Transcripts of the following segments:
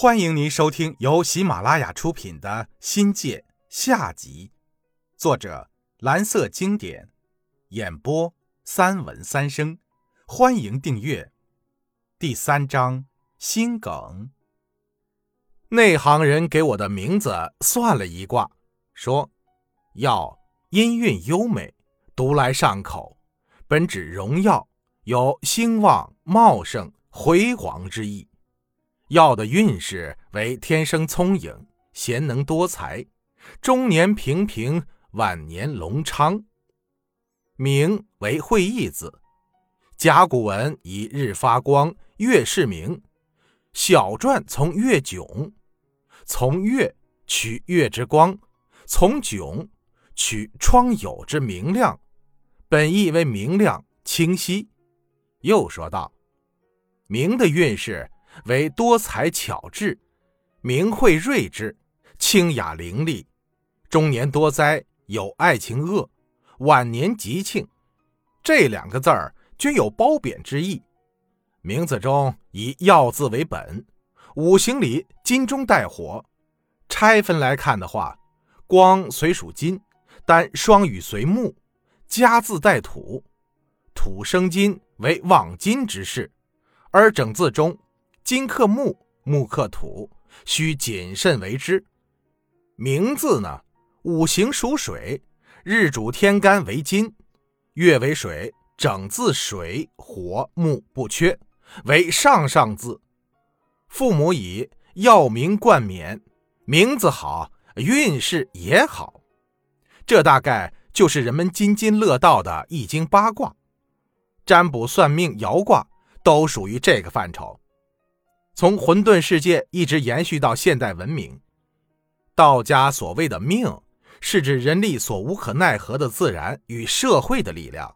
欢迎您收听由喜马拉雅出品的《新界》下集，作者蓝色经典，演播三文三生。欢迎订阅。第三章心梗。内行人给我的名字算了一卦，说要音韵优美，读来上口，本指荣耀，有兴旺、茂盛、辉煌之意。要的运势为天生聪颖，贤能多才，中年平平，晚年隆昌。明为会意字，甲骨文以日发光，月是明。小篆从月迥，从月取月之光，从迥取窗牖之明亮，本意为明亮清晰。又说道：明的运势。为多才巧智，明慧睿智，清雅伶俐，中年多灾，有爱情恶，晚年吉庆。这两个字儿均有褒贬之意。名字中以药字为本，五行里金中带火。拆分来看的话，光虽属金，但双羽随木，家字带土，土生金为旺金之势，而整字中。金克木，木克土，需谨慎为之。名字呢，五行属水，日主天干为金，月为水，整字水火木不缺，为上上字。父母以药名冠冕，名字好，运势也好。这大概就是人们津津乐道的易经八卦，占卜算命摇卦都属于这个范畴。从混沌世界一直延续到现代文明，道家所谓的命，是指人力所无可奈何的自然与社会的力量，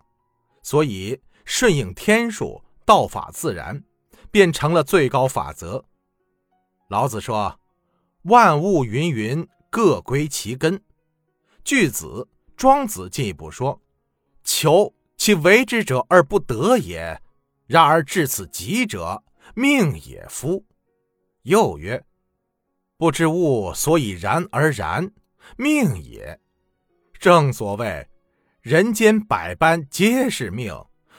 所以顺应天数，道法自然，便成了最高法则。老子说：“万物芸芸，各归其根。”句子，庄子进一步说：“求其为之者而不得也，然而至此极者。”命也夫，又曰：“不知物所以然而然，命也。”正所谓“人间百般皆是命，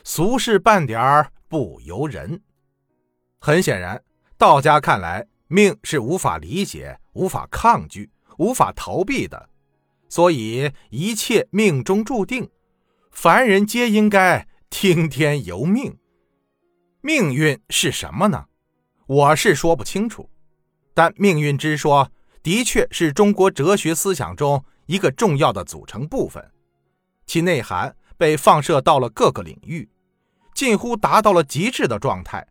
俗事半点儿不由人。”很显然，道家看来，命是无法理解、无法抗拒、无法逃避的，所以一切命中注定，凡人皆应该听天由命。命运是什么呢？我是说不清楚，但命运之说的确是中国哲学思想中一个重要的组成部分，其内涵被放射到了各个领域，近乎达到了极致的状态，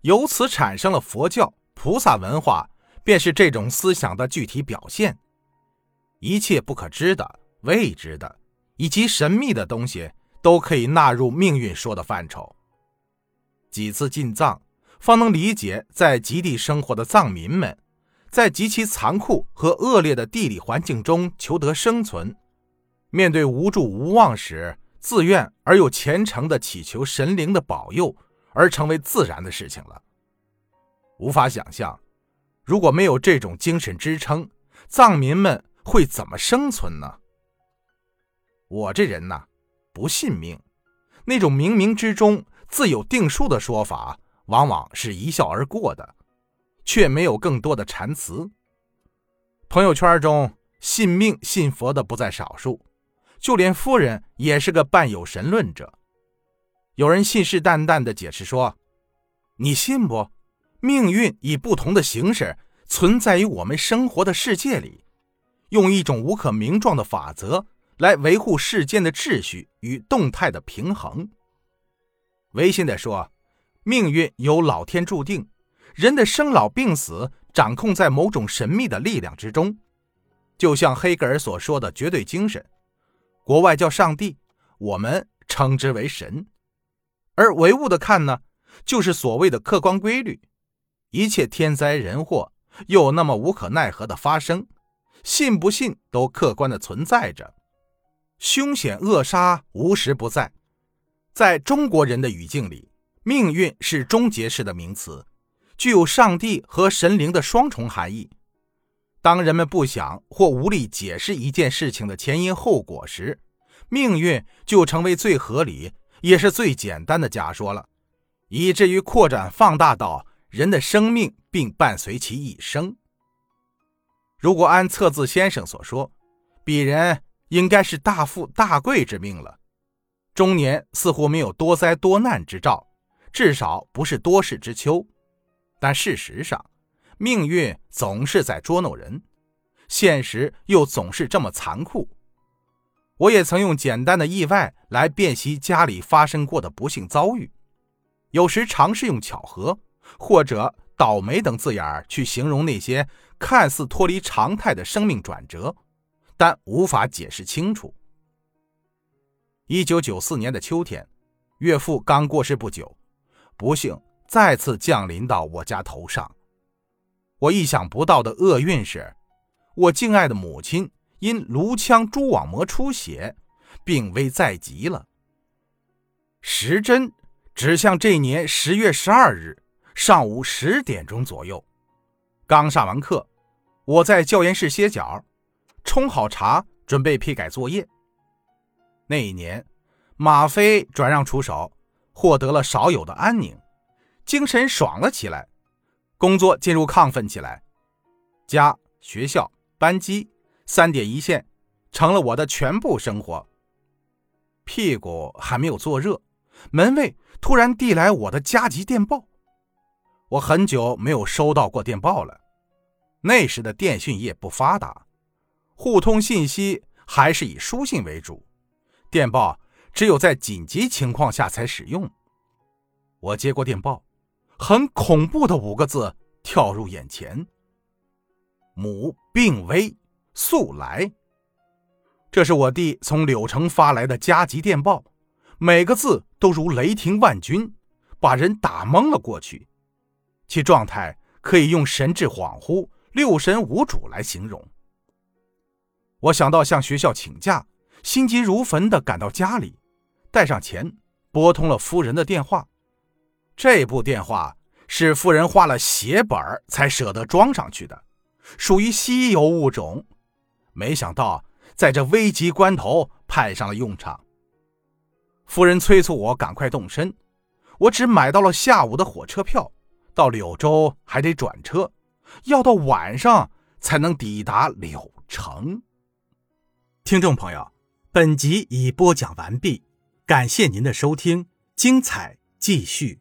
由此产生了佛教、菩萨文化，便是这种思想的具体表现。一切不可知的、未知的以及神秘的东西，都可以纳入命运说的范畴。几次进藏，方能理解在极地生活的藏民们，在极其残酷和恶劣的地理环境中求得生存，面对无助无望时，自愿而又虔诚地祈求神灵的保佑，而成为自然的事情了。无法想象，如果没有这种精神支撑，藏民们会怎么生存呢？我这人呐，不信命，那种冥冥之中。自有定数的说法，往往是一笑而过的，却没有更多的禅词。朋友圈中信命信佛的不在少数，就连夫人也是个半有神论者。有人信誓旦旦地解释说：“你信不？命运以不同的形式存在于我们生活的世界里，用一种无可名状的法则来维护世间的秩序与动态的平衡。”违心的说，命运由老天注定，人的生老病死掌控在某种神秘的力量之中，就像黑格尔所说的绝对精神，国外叫上帝，我们称之为神，而唯物的看呢，就是所谓的客观规律，一切天灾人祸又那么无可奈何的发生，信不信都客观的存在着，凶险恶杀无时不在。在中国人的语境里，命运是终结式的名词，具有上帝和神灵的双重含义。当人们不想或无力解释一件事情的前因后果时，命运就成为最合理也是最简单的假说了，以至于扩展放大到人的生命，并伴随其一生。如果按测字先生所说，鄙人应该是大富大贵之命了。中年似乎没有多灾多难之兆，至少不是多事之秋。但事实上，命运总是在捉弄人，现实又总是这么残酷。我也曾用简单的意外来辨析家里发生过的不幸遭遇，有时尝试用巧合或者倒霉等字眼去形容那些看似脱离常态的生命转折，但无法解释清楚。一九九四年的秋天，岳父刚过世不久，不幸再次降临到我家头上。我意想不到的厄运是，我敬爱的母亲因颅腔蛛网膜出血，病危在即了。时针指向这年十月十二日上午十点钟左右。刚上完课，我在教研室歇脚，冲好茶，准备批改作业。那一年，吗啡转让出手，获得了少有的安宁，精神爽了起来，工作进入亢奋起来，家、学校、班级三点一线，成了我的全部生活。屁股还没有坐热，门卫突然递来我的加急电报。我很久没有收到过电报了，那时的电讯业不发达，互通信息还是以书信为主。电报只有在紧急情况下才使用。我接过电报，很恐怖的五个字跳入眼前：“母病危，速来。”这是我弟从柳城发来的加急电报，每个字都如雷霆万钧，把人打懵了过去。其状态可以用神志恍惚、六神无主来形容。我想到向学校请假。心急如焚地赶到家里，带上钱，拨通了夫人的电话。这部电话是夫人花了血本才舍得装上去的，属于稀有物种。没想到在这危急关头派上了用场。夫人催促我赶快动身，我只买到了下午的火车票，到柳州还得转车，要到晚上才能抵达柳城。听众朋友。本集已播讲完毕，感谢您的收听，精彩继续。